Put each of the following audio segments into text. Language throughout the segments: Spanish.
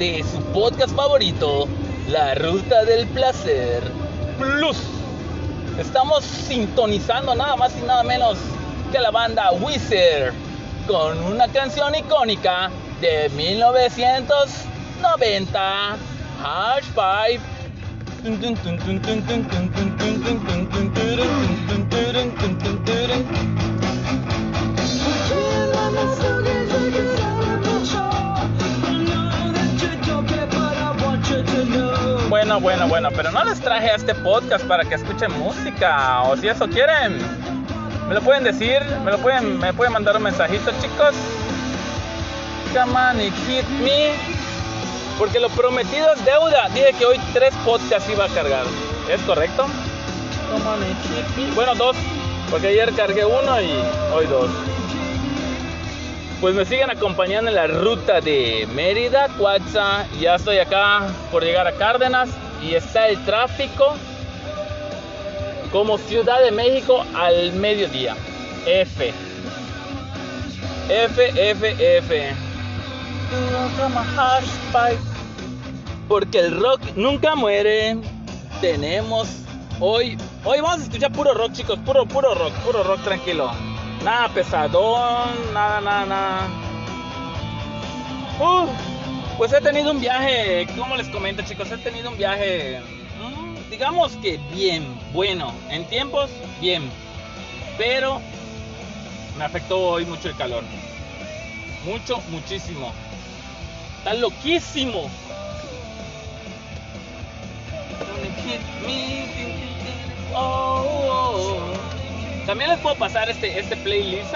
de su podcast favorito, La Ruta del Placer Plus. Estamos sintonizando nada más y nada menos que la banda Wizard con una canción icónica de 1990, Hash Five. Bueno, bueno, pero no les traje a este podcast para que escuchen música, o si eso quieren, me lo pueden decir, me lo pueden, me pueden mandar un mensajito, chicos. Come on y hit me. Porque lo prometido es deuda. Dije que hoy tres podcasts iba a cargar. ¿Es correcto? Come on and hit me. Bueno, dos. Porque ayer cargué uno y hoy dos. Pues me siguen acompañando en la ruta de Mérida, Cuatza. Ya estoy acá por llegar a Cárdenas y está el tráfico como Ciudad de México al mediodía. F. F, F, F. Porque el rock nunca muere. Tenemos hoy. Hoy vamos a escuchar puro rock, chicos. Puro, puro rock. Puro rock tranquilo. Nada pesadón. Nada, nada, nada. Uh, pues he tenido un viaje. ¿Cómo les comento, chicos? He tenido un viaje. mm, digamos que bien. Bueno. En tiempos, bien. Pero me afectó hoy mucho el calor. Mucho, muchísimo. Está loquísimo. También les puedo pasar este, este playlist.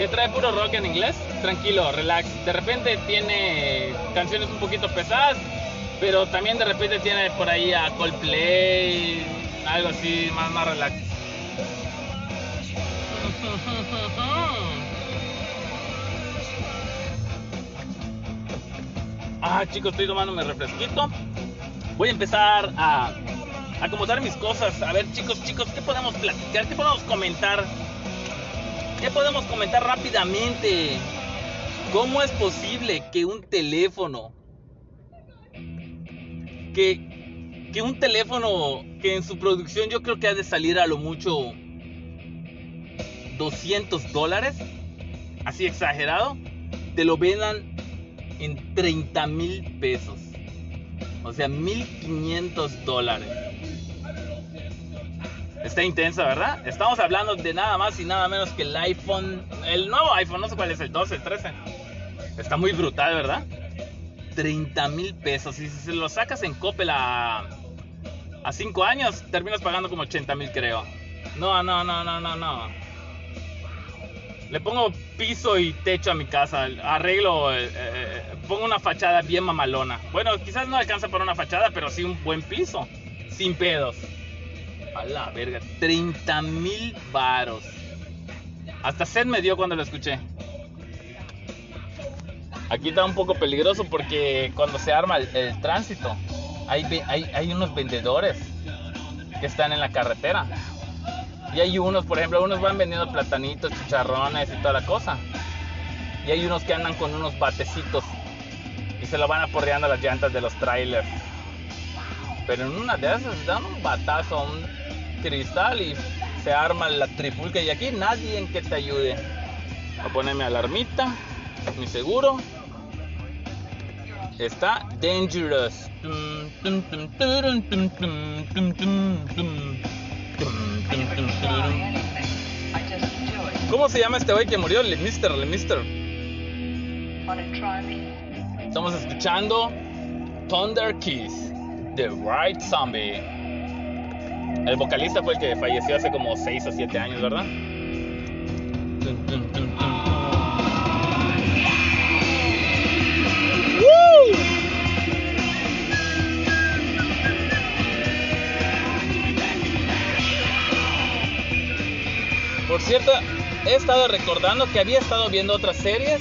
Que trae puro rock en inglés. Tranquilo, relax. De repente tiene canciones un poquito pesadas, pero también de repente tiene por ahí a Coldplay, algo así, más, más relax. Ah, chicos, estoy tomando mi refresquito. Voy a empezar a acomodar mis cosas. A ver, chicos, chicos, ¿qué podemos platicar? ¿Qué podemos comentar? ¿Qué podemos comentar rápidamente? ¿Cómo es posible que un teléfono, que, que un teléfono que en su producción yo creo que ha de salir a lo mucho 200 dólares, así exagerado, te lo vendan en 30 mil pesos. O sea, 1500 dólares. Está intensa, ¿verdad? Estamos hablando de nada más y nada menos que el iPhone, el nuevo iPhone, no sé cuál es, el 12, el 13. Está muy brutal, ¿verdad? 30 mil pesos. Y si se lo sacas en Coppel a, a 5 años, terminas pagando como 80 mil, creo. No, no, no, no, no, no. Le pongo piso y techo a mi casa. Arreglo, eh, eh, pongo una fachada bien mamalona. Bueno, quizás no alcanza para una fachada, pero sí un buen piso. Sin pedos. A la verga. 30 mil varos. Hasta sed me dio cuando lo escuché. Aquí está un poco peligroso porque cuando se arma el, tránsito, hay, hay, hay unos vendedores que están en la carretera. Y hay unos, por ejemplo, unos van vendiendo platanitos, chicharrones y toda la cosa. Y hay unos que andan con unos batecitos y se lo van aporreando a las llantas de los trailers. Pero en una de esas dan un batazo a un cristal y se arma la trifulca. Y aquí nadie en que te ayude. A ponerme alarmita, mi seguro. Está dangerous. ¿Cómo se llama este güey que murió? Le Mister, Le Mister. Estamos escuchando Thunder Kiss de White Zombie. El vocalista fue el que falleció hace como 6 o 7 años, ¿verdad? Por cierto, he estado recordando que había estado viendo otras series.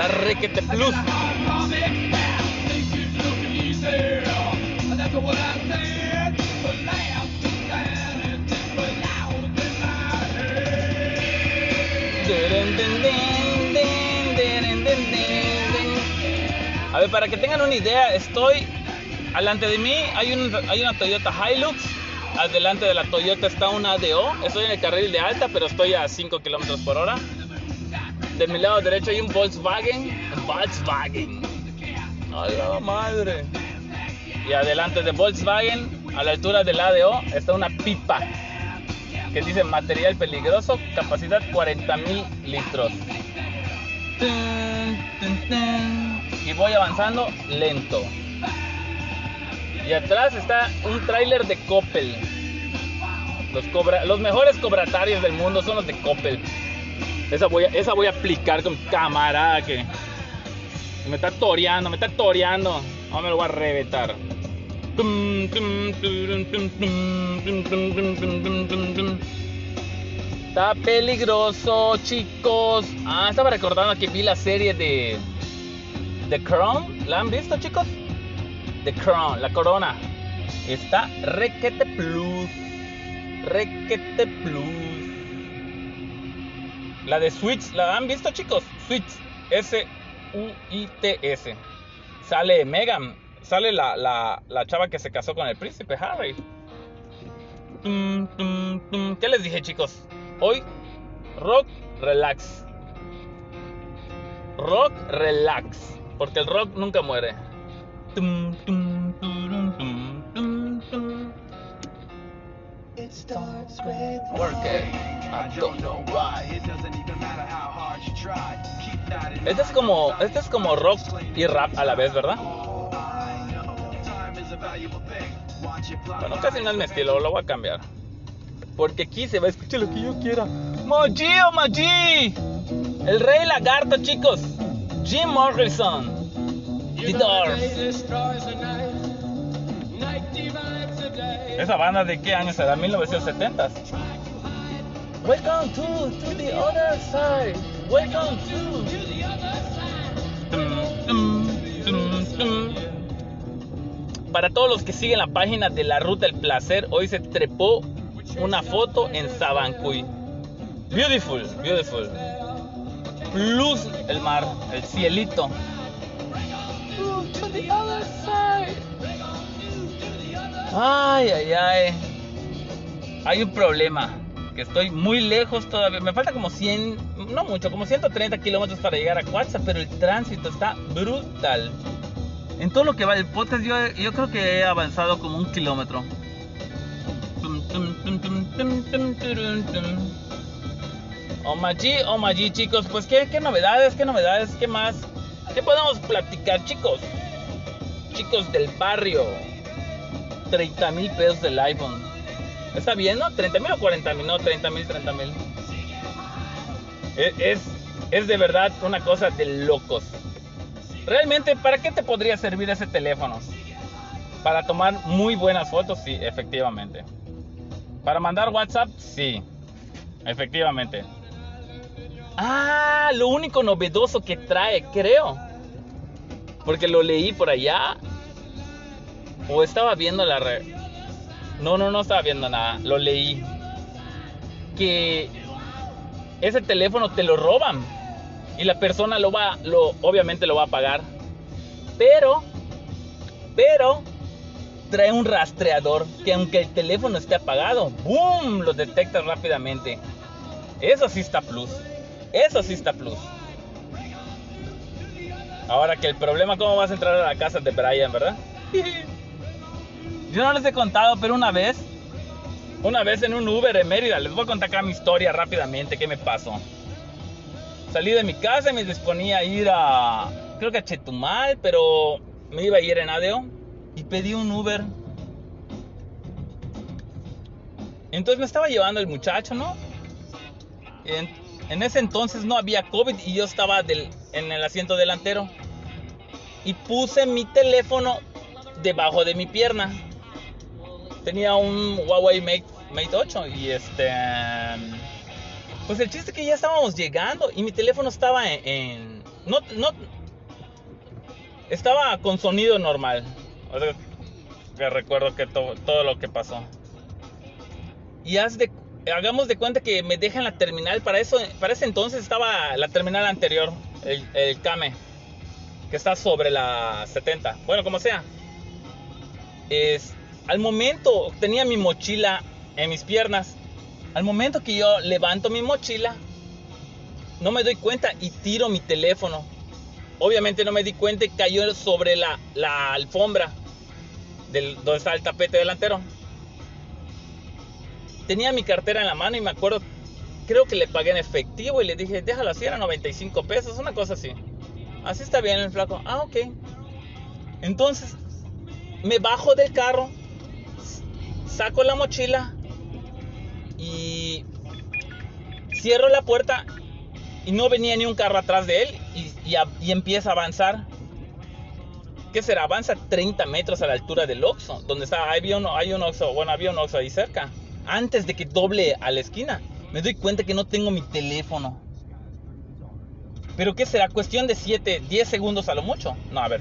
Está requete plus. A ver, para que tengan una idea, estoy Adelante de mí hay, un, hay una Toyota Hilux. Adelante de la Toyota está una ADO. Estoy en el carril de alta, pero estoy a 5 kilómetros por hora. De mi lado derecho hay un Volkswagen. Volkswagen. ¡Ay, la madre! Y adelante de Volkswagen, a la altura del ADO, está una pipa que dice material peligroso, capacidad 40 mil litros. Y voy avanzando lento. Y atrás está un tráiler de Coppel. Los, los mejores cobratarios del mundo son los de Coppel. Esa voy a, esa voy a aplicar con camarada que me está toreando, me está toreando. Ahora me lo voy a reventar. Está peligroso, chicos. Ah, estaba recordando que vi la serie de The Crown. ¿La han visto, chicos? The Crown, la corona. Está Requete Plus. Requete Plus. La de Switch, ¿la han visto chicos? Switch. S-U-I-T-S. Sale Megan. Sale la, la, la, chava que se casó con el príncipe Harry. ¿Qué les dije chicos? Hoy, rock, relax. Rock, relax. Porque el rock nunca muere. Este es como, este es como rock y rap a la vez, ¿verdad? Bueno, casi no es mi estilo, lo voy a cambiar. Porque aquí se va a escuchar lo que yo quiera. Moji o Moji. El rey lagarto, chicos. Jim Morrison. ¿Esa banda de qué año será? 1970s. Welcome to, to the other side. Welcome to, to the other side. Para todos los que siguen la página de la Ruta del Placer, hoy se trepó una foto en Sabancuy. Beautiful, beautiful. Luz el mar, el cielito. Ay, ay, ay. Hay un problema. Que estoy muy lejos todavía. Me falta como 100, no mucho, como 130 kilómetros para llegar a Cuatza, pero el tránsito está brutal. En todo lo que va el podcast, yo, yo creo que he avanzado como un kilómetro. Omaji, Omaji, chicos. Pues, ¿qué, ¿qué novedades? ¿Qué novedades? ¿Qué más? ¿Qué podemos platicar, chicos? Chicos del barrio. 30 mil pesos del iPhone. ¿Está bien, no? ¿30 mil o 40 mil? No, 30 mil, 30 mil. Es, es, de verdad una cosa de locos. Realmente, ¿para qué te podría servir ese teléfono? Para tomar muy buenas fotos, sí, efectivamente. Para mandar WhatsApp, sí, efectivamente. Ah, lo único novedoso que trae, creo. Porque lo leí por allá. O estaba viendo la red. No, no, no estaba viendo nada. Lo leí. Que ese teléfono te lo roban. Y la persona lo va, lo, obviamente lo va a pagar. Pero, pero, trae un rastreador que aunque el teléfono esté apagado, ¡boom! Lo detecta rápidamente. Eso sí está plus. Eso sí está plus. Ahora que el problema, ¿cómo vas a entrar a la casa de Brian, verdad? Yo no les he contado, pero una vez, una vez en un Uber en Mérida, les voy a contar acá mi historia rápidamente, qué me pasó. Salí de mi casa y me disponía a ir a, creo que a Chetumal, pero me iba a ir en Adeo y pedí un Uber. Entonces me estaba llevando el muchacho, ¿no? En ese entonces no había COVID y yo estaba en el asiento delantero. Y puse mi teléfono debajo de mi pierna. Tenía un Huawei Mate, Mate 8 y este... Pues el chiste es que ya estábamos llegando y mi teléfono estaba en, no, no, estaba con sonido normal. O sea, que recuerdo que to- todo lo que pasó. Y haz de, hagamos de cuenta que me dejan la terminal. Para eso, para ese entonces estaba la terminal anterior, el, el Kame, que está sobre la 70. Bueno, como sea. Es, al momento tenía mi mochila en mis piernas. Al momento que yo levanto mi mochila, no me doy cuenta y tiro mi teléfono. Obviamente no me di cuenta y cayó sobre la, alfombra del, donde está el tapete delantero. Tenía mi cartera en la mano y me acuerdo, creo que le pagué en efectivo y le dije, déjalo así, era 95 pesos, una cosa así. Así está bien el flaco. Ah, ok. Entonces, me bajo del carro, saco la mochila y cierro la puerta y no venía ni un carro atrás de él y, y, empieza a avanzar. ¿Qué será? Avanza 30 metros a la altura del Oxxo, donde está, había un, hay un Oxxo, bueno, había un Oxxo ahí cerca. Antes de que doble a la esquina, me doy cuenta que no tengo mi teléfono. ¿Pero qué será? Cuestión de 7, 10 segundos a lo mucho. No, a ver.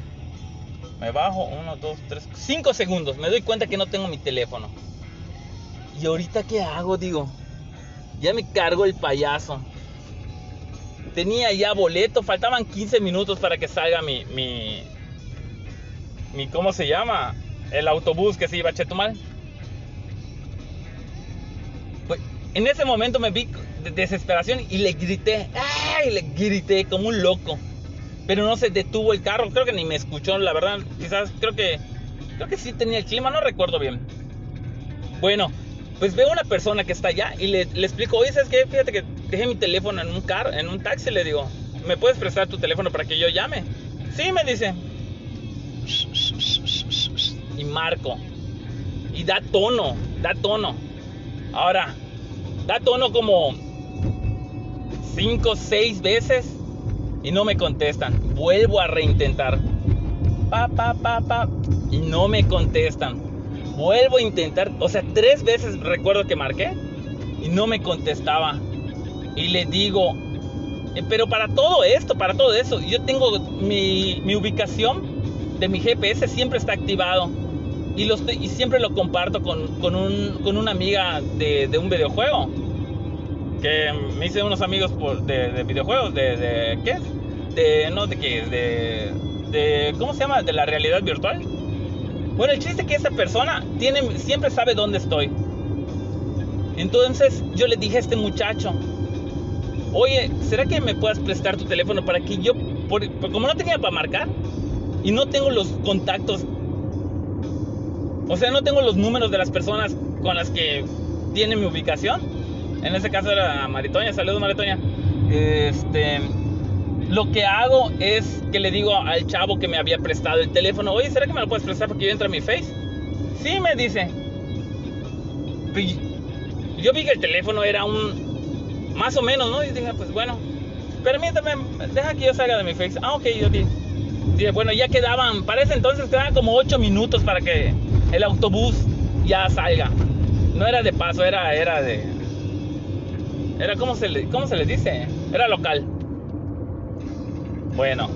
Me bajo, 1, 2, 3, 5 segundos. Me doy cuenta que no tengo mi teléfono. ¿Y ahorita qué hago? Digo, ya me cargo el payaso. Tenía ya boleto, faltaban 15 minutos para que salga mi, mi, mi ¿cómo se llama? El autobús que se iba a Chetumal. Pues, en ese momento me vi de desesperación y le grité, ¡ay! Le grité como un loco. Pero no se detuvo el carro, creo que ni me escuchó, la verdad. Quizás creo que creo que sí tenía el clima, no recuerdo bien. Bueno, pues veo una persona que está allá y le, explico, oye, ¿sabes qué? Fíjate que dejé mi teléfono en un car, en un taxi, le digo, ¿me puedes prestar tu teléfono para que yo llame? Sí, me dice. Y marco. Y da tono, da tono. Ahora, da tono como 5 o 6 veces y no me contestan. Vuelvo a reintentar. Pa, pa. Y no me contestan. Vuelvo a intentar. O sea, tres veces recuerdo que marqué y no me contestaba. Y le digo, "Eh, pero para todo esto, para todo eso, yo tengo mi, ubicación de mi GPS siempre está activado. Y, siempre lo comparto con, con, un- con una amiga de un videojuego. Que me hice unos amigos por- de, de videojuegos. De, ¿Qué es? De, no, ¿de qué? De, de, ¿Cómo se llama? De la realidad virtual. Bueno, el chiste es que esa persona tiene, siempre sabe dónde estoy. Entonces yo le dije a este muchacho, oye, ¿será que me puedas prestar tu teléfono para que yo, por- por- como no tenía para marcar y no tengo los contactos, o sea, no tengo los números de las personas con las que tiene mi ubicación, en ese caso era Maritoña, saludos Maritoña, este, lo que hago es que le digo al chavo que me había prestado el teléfono, oye, ¿será que me lo puedes prestar porque yo entro a mi Face? Sí, me dice. Pues, Yo vi que el teléfono era un, más o menos, ¿no? Y dije, pues bueno, permítame, deja que yo salga de mi Face. Ah, ok, yo dije, bueno, ya quedaban, para entonces quedaban como 8 minutos para que el autobús ya salga. No era de paso, era, era de... Era, ¿cómo se, le, ¿cómo se les dice? Era local. Bueno,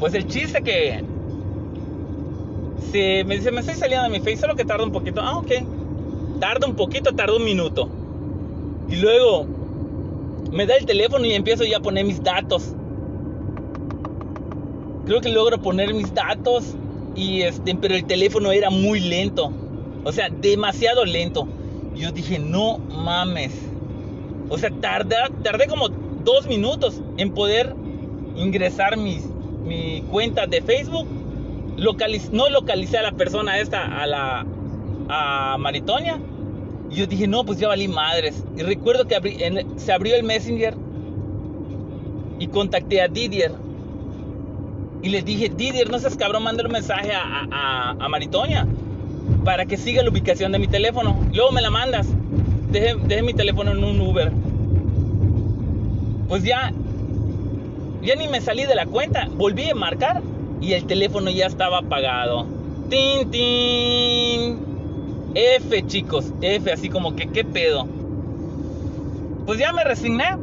pues el chiste que se me dice, me estoy saliendo de mi face, solo que tarda un poquito. Ah, ok. Tarda un poquito, tarda un minuto. Y luego me da el teléfono y empiezo ya a poner mis datos. Creo que logro poner mis datos y este, pero el teléfono era muy lento. O sea, demasiado lento. Yo dije, no mames. O sea, tardé, tardé como dos minutos en poder ingresar mis, mi cuenta de Facebook. Localiz, no localicé a la persona esta, a la a Maritonia. Y yo dije, no, pues ya valí madres. Y recuerdo que abrí- en- se abrió el Messenger y contacté a Didier. Y le dije, Didier, no seas cabrón, mándale un mensaje a- a- a Maritonia para que siga la ubicación de mi teléfono. Luego me la mandas. Dejé, mi teléfono en un Uber. Pues ya, ya ni me salí de la cuenta. Volví a marcar y el teléfono ya estaba apagado. Tin, tin. F, chicos. F, así como que, ¿qué pedo? Pues ya me resigné.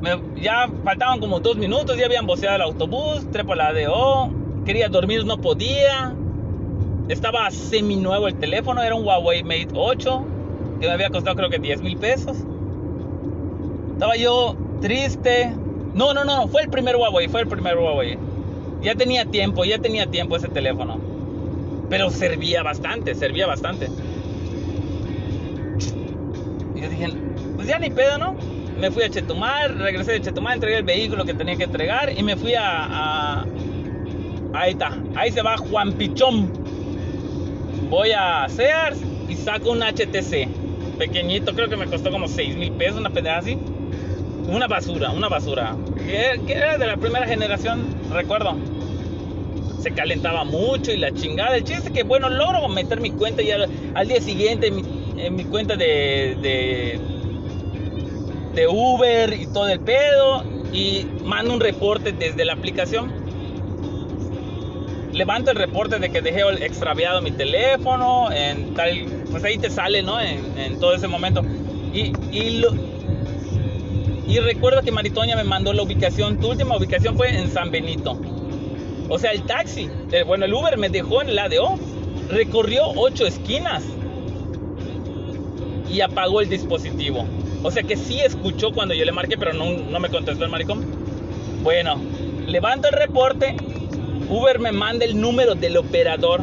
me- ya faltaban como dos minutos, ya habían boceado el autobús, trepo la ADO, quería dormir, no podía. Estaba semi nuevo el teléfono, era un Huawei Mate 8, que me había costado creo que 10 mil pesos. Estaba yo triste. No, no, no, fue el primer Huawei, fue el primer Huawei. Ya tenía tiempo, ya tenía tiempo ese teléfono. Pero servía bastante, servía bastante. Y yo dije, pues ya ni pedo, ¿no? Me fui a Chetumal, regresé de Chetumal, entregué el vehículo que tenía que entregar y me fui a... a- ahí está, ahí se va Juan Pichón. Voy a Sears y saco un HTC. Pequeñito, creo que me costó como 6 mil pesos, una pendeja así. Una basura, una basura. Que, era de la primera generación, recuerdo. Se calentaba mucho y la chingada. El chiste es que, bueno, logro meter mi cuenta y al, al día siguiente en mi, en mi cuenta de, de, de Uber y todo el pedo. Y mando un reporte desde la aplicación. Levanto el reporte de que dejé extraviado mi teléfono. En tal, pues ahí te sale, ¿no? En, en todo ese momento. Y, recuerdo que Maritoña me mandó la ubicación. Tu última ubicación fue en San Benito. O sea, el taxi, el- bueno, el Uber me dejó en el ADO. Recorrió ocho esquinas. Y apagó el dispositivo. O sea que sí escuchó cuando yo le marqué, pero no, no me contestó el maricón. Bueno, levanto el reporte. Uber me manda el número del operador.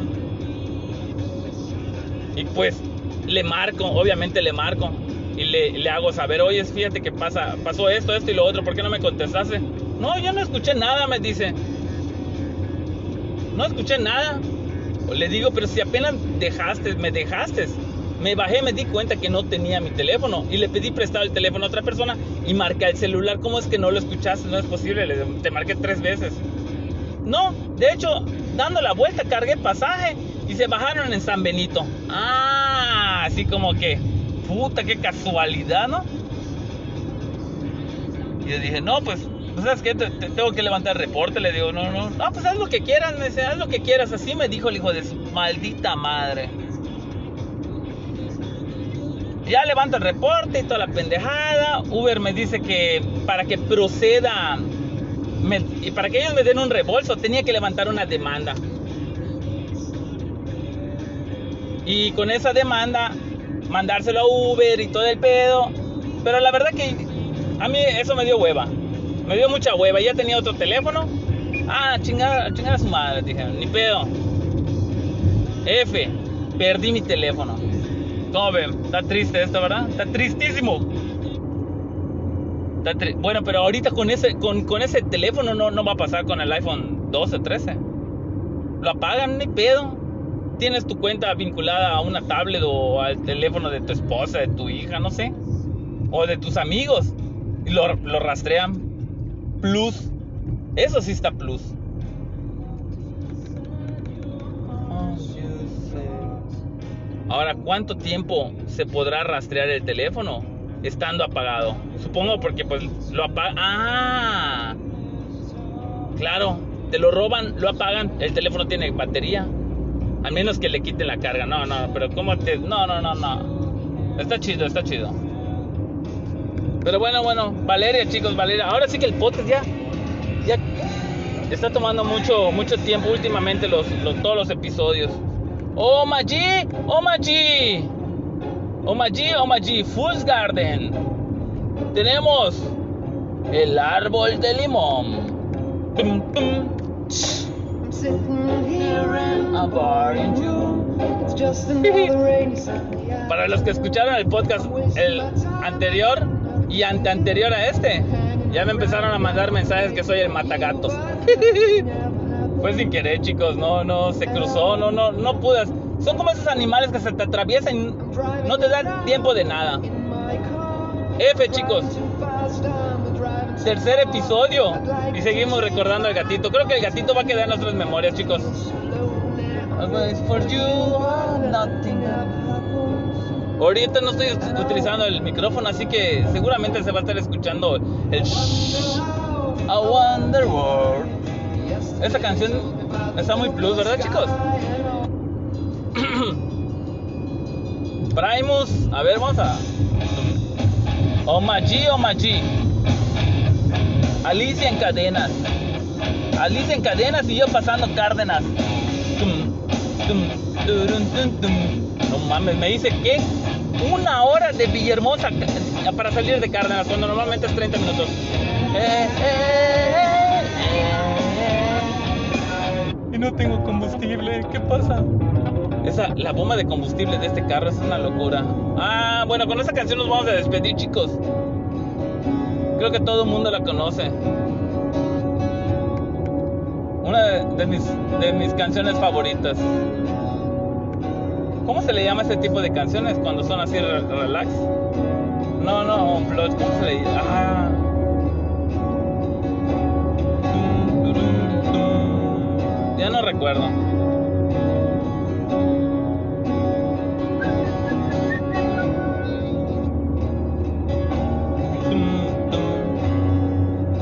Y pues le marco, obviamente le marco. Y le, hago saber, oye, fíjate que pasa, pasó esto, esto y lo otro, ¿por qué no me contestaste? No, yo no escuché nada, me dice. No escuché nada. Le digo, pero si apenas dejaste, me dejaste. Me bajé, me di cuenta que no tenía mi teléfono y le pedí prestado el teléfono a otra persona y marqué el celular. ¿Cómo es que no lo escuchaste? No es posible, le- te marqué tres veces. No, de hecho, dando la vuelta cargué pasaje y se bajaron en San Benito. Ah, así como que, puta, qué casualidad, ¿no? Y yo dije, no, pues, pues ¿sabes qué? Te- te- tengo que levantar reporte. Le digo, no, no, no, pues haz lo que quieras, me dice, haz lo que quieras. Así me dijo el hijo de su maldita madre. Ya levanto el reporte y toda la pendejada. Uber me dice que para que proceda me- y para que ellos me den un reembolso tenía que levantar una demanda. Y con esa demanda mandárselo a Uber y todo el pedo. Pero la verdad que a mí eso me dio hueva. Me dio mucha hueva. Ya tenía otro teléfono. Ah, chingada, chingada a su madre, dije, ni pedo. F, perdí mi teléfono. ¿Cómo ven? Está triste esto, ¿verdad? Está tristísimo. Bueno, pero ahorita con ese, con, con ese teléfono no, no va a pasar con el iPhone 12, 13. Lo apagan, ni pedo. Tienes tu cuenta vinculada a una tablet o al teléfono de tu esposa, de tu hija, no sé. O de tus amigos. Y lo, lo rastrean. Plus. Eso sí está plus. Ahora, ¿cuánto tiempo se podrá rastrear el teléfono estando apagado? Supongo porque pues lo apagan. Ah, claro, te lo roban, lo apagan, el teléfono tiene batería. Al menos que le quiten la carga. No, no, pero ¿cómo te.? No, no, no, no. Está chido, está chido. Pero bueno, bueno, Valeria, chicos, Valeria. Ahora sí que el podcast ya. Ya está tomando mucho, mucho tiempo últimamente los, los- todos los episodios. Oh Maji, oh Maji, oh Maji, oh Maji, Fool's Garden. Tenemos el árbol de limón. Tum, tum. Para los que escucharon el podcast el anterior y anteanterior a este, ya me empezaron a mandar mensajes que soy el matagatos. Fue sin querer, chicos, no, no, se cruzó, no, no, no pude. Son como esos animales que se te atraviesan y no te dan tiempo de nada. F, chicos. Tercer episodio y seguimos recordando al gatito. Creo que el gatito va a quedar en nuestras memorias, chicos. Ahorita no estoy utilizando el micrófono, así que seguramente se va a estar escuchando el A Wonder World. Esta canción está muy plus, ¿verdad, chicos? Primus, a ver, vamos a. Omaji, Omaji. Alicia en cadenas. Alicia en cadenas y yo pasando Cárdenas. No mames, me dice que una hora de Villahermosa para salir de Cárdenas, cuando normalmente es 30 minutos. Eh, eh, eh. Y no tengo combustible, ¿qué pasa? Esa, la bomba de combustible de este carro es una locura. Ah, bueno, con esa canción nos vamos a despedir, chicos. Creo que todo el mundo la conoce. Una de, mis, de mis canciones favoritas. ¿Cómo se le llama ese tipo de canciones cuando son así re- relax? No, no, un plot, ¿cómo se le llama? Ah. Ya no recuerdo.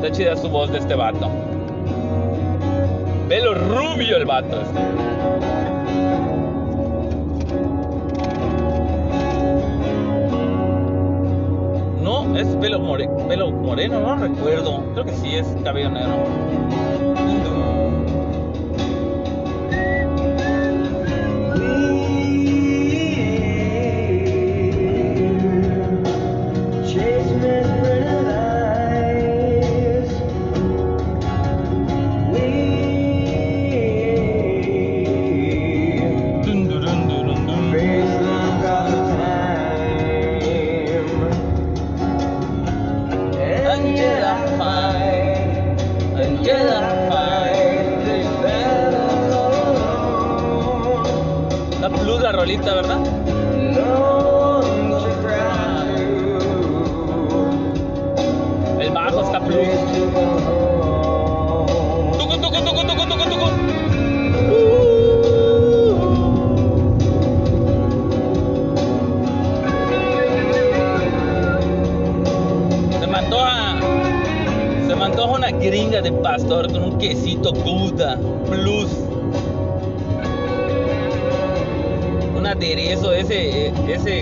Está chida su voz de este vato. Pelo rubio el vato. este. No, es pelo, more- pelo moreno, no recuerdo. Creo que sí es cabello negro.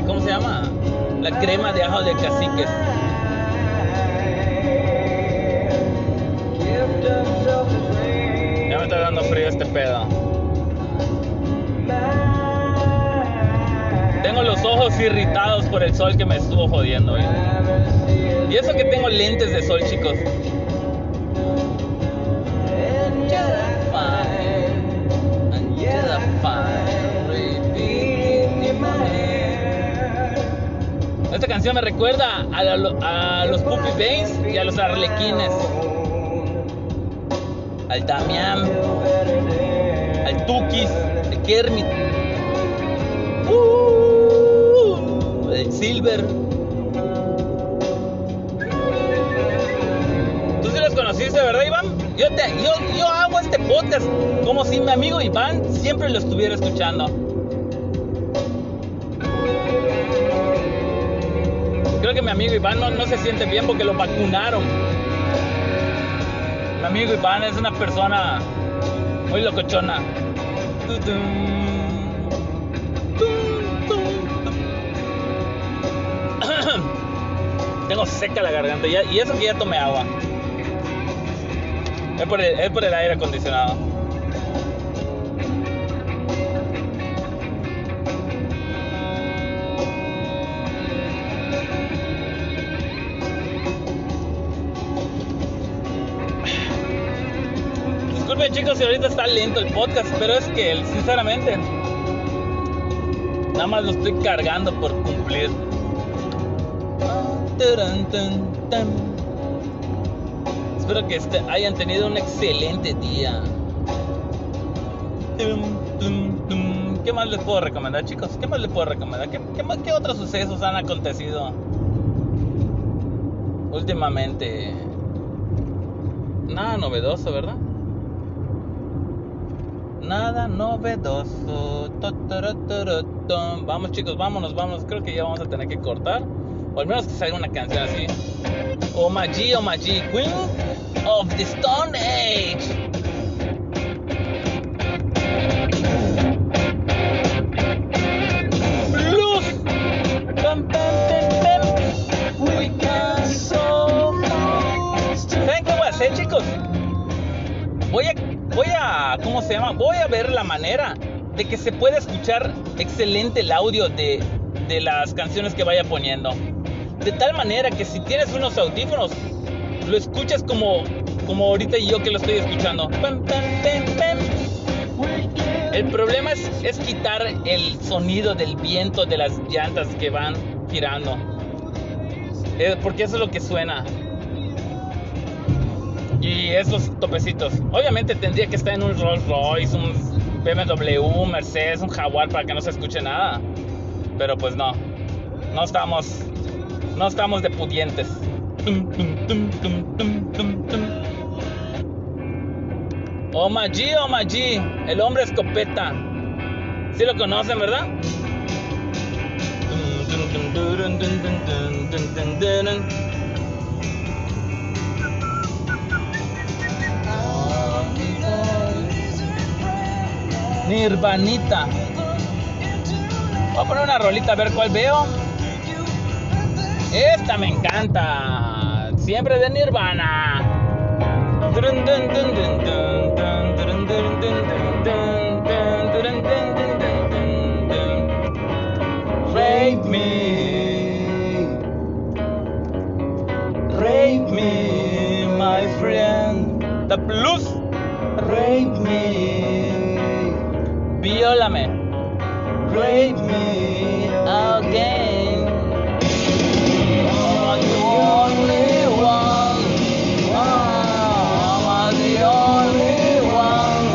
¿Cómo se llama? La crema de ajo de caciques. Ya me está dando frío este pedo. Tengo los ojos irritados por el sol que me estuvo jodiendo hoy. Y eso que tengo lentes de sol, chicos. Canción me recuerda a, la- a los Puppy Banes y a los Arlequines. Al Damián, al Tukis, al Kermit, uh, el Silver. Tú sí los conociste, ¿verdad, Iván? Yo, te, yo, yo hago este podcast como si mi amigo Iván siempre lo estuviera escuchando. Que mi amigo Iván no, no se siente bien porque lo vacunaron. Mi amigo Iván es una persona muy locochona. Tengo seca la garganta y eso que ya tomé agua. Es por el, es por el aire acondicionado. Chicos si ahorita está lento el podcast, pero es que sinceramente nada más lo estoy cargando por cumplir. Espero que este- hayan tenido un excelente día. ¿Qué más les puedo recomendar, chicos? ¿Qué más les puedo recomendar? ¿Qué, qué qué otros sucesos han acontecido últimamente? Nada novedoso, ¿verdad? Nada novedoso. Vamos chicos, vámonos, vámonos. Creo que ya vamos a tener que cortar. O al menos que salga una canción así. Oh my G, oh my G, Queen of the Stone Age. ¿Cómo se llama? Voy a ver la manera de que se pueda escuchar excelente el audio de, de las canciones que vaya poniendo. De tal manera que si tienes unos audífonos, lo escuchas como, como ahorita yo que lo estoy escuchando. El problema es, es quitar el sonido del viento de las llantas que van girando. Eh, porque eso es lo que suena. Y esos topecitos. Obviamente tendría que estar en un Rolls Royce, un BMW, un Mercedes, un Jaguar para que no se escuche nada. Pero pues no. No estamos. No estamos de pudientes. Tum, tum, tum. Omaji, Omaji, el hombre escopeta. ¿Sí lo conocen, verdad? Nirvanita. Voy a poner una rolita a ver cuál veo. Esta me encanta. Siempre de Nirvana. Rape me. Rape me, my friend. The blues. Rape me. Viólame. Rape me again. I'm the only one. I'm the only one.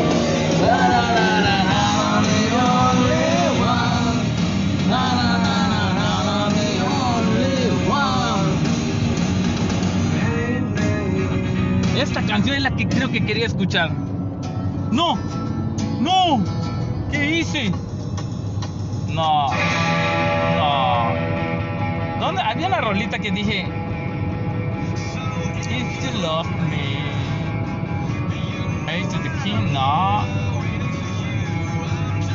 Na na na na na. I'm the only one. Na na na na na. I'm the only one. Esta canción es la que creo que quería escuchar. No, no, ¿qué hice? No, no. ¿Dónde? Había una rolita que dije. If you love me. Hey to the king. No.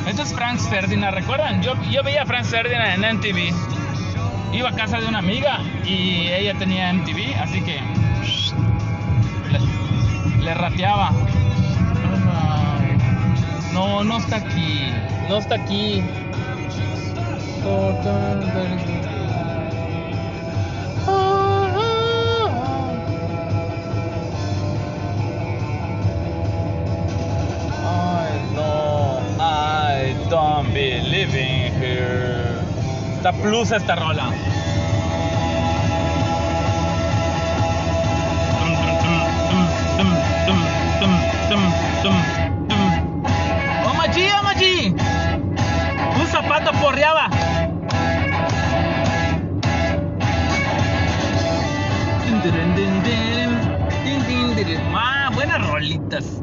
Esto es Franz Ferdinand, ¿recuerdan? Yo, yo veía a Franz Ferdinand en MTV. Iba a casa de una amiga y ella tenía MTV, así que le, le rateaba. No, no está aquí. No está aquí. I don't, I don't believe in here. Está plus esta rola.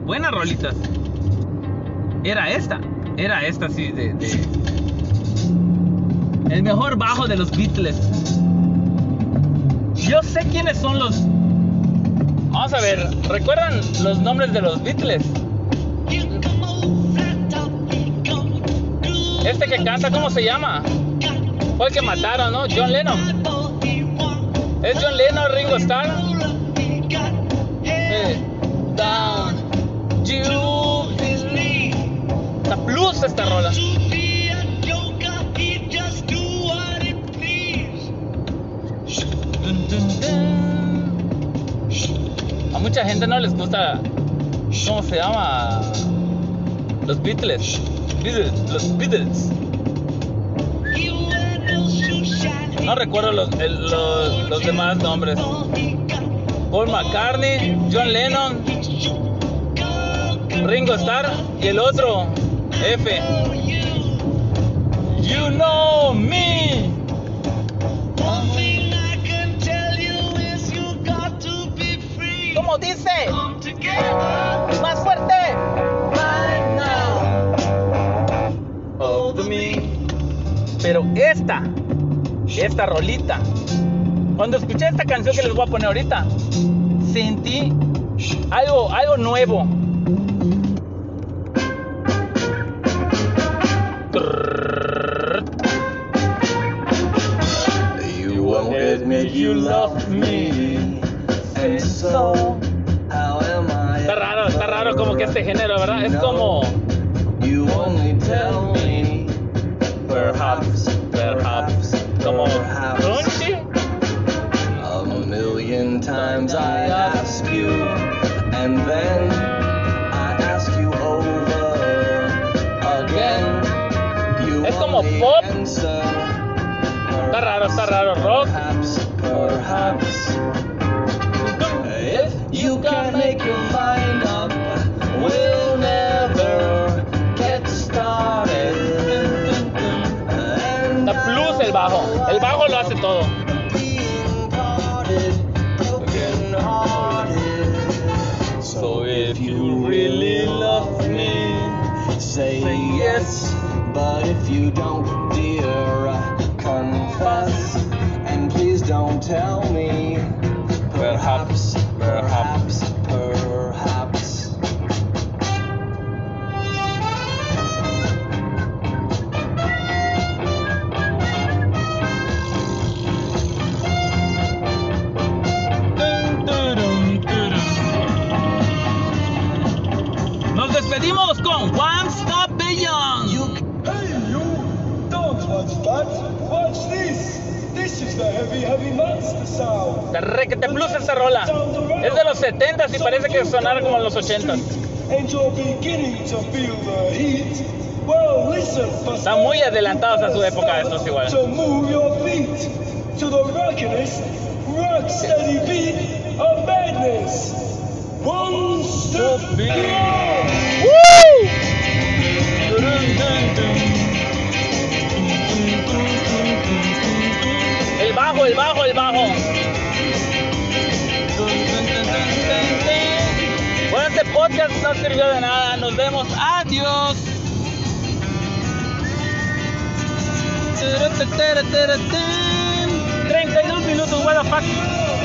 Buenas rolitas. Era esta, era esta, sí, de, de- El mejor bajo de los Beatles. Yo sé quiénes son los... Vamos a ver, ¿recuerdan los nombres de los Beatles? Este que canta, ¿cómo se llama? Fue el que mataron, ¿no? John Lennon. ¿Es John Lennon, Ringo Starr? Eh, down, Está plus esta rola. A mucha gente no les gusta. ¿Cómo se llama? Los Beatles. Beatles, los Beatles. No recuerdo los, el- los, los demás nombres. Paul McCartney, John Lennon, Ringo Starr y el otro, F. You know me. ¿Cómo dice? Más fuerte. Pero esta, esta rolita, cuando escuché esta canción que les voy a poner ahorita, sentí algo, algo nuevo. Me. Say so. How am I? Está raro, está raro como que este género, ¿verdad? Es como You only tell me. Perhaps, perhaps, como crunchy. A million times I ask you, and then I ask you over again. You Es como pop. answer, Está raro, está raro. Perhaps. If you can't make your mind up, we'll never get started. And plus el bajo. El bajo lo hace todo. So if you really love me, say yes. But if you don't, tell De requete plus esta rola. Es de los 70s y parece que sonara como en los 80s. And you're beginning to feel the heat. Well, listen, for Están muy adelantados a su época estos igual. To el bajo, el bajo. Bueno, este podcast no sirvió de nada. Nos vemos. Adiós. 32 minutos, what the fuck.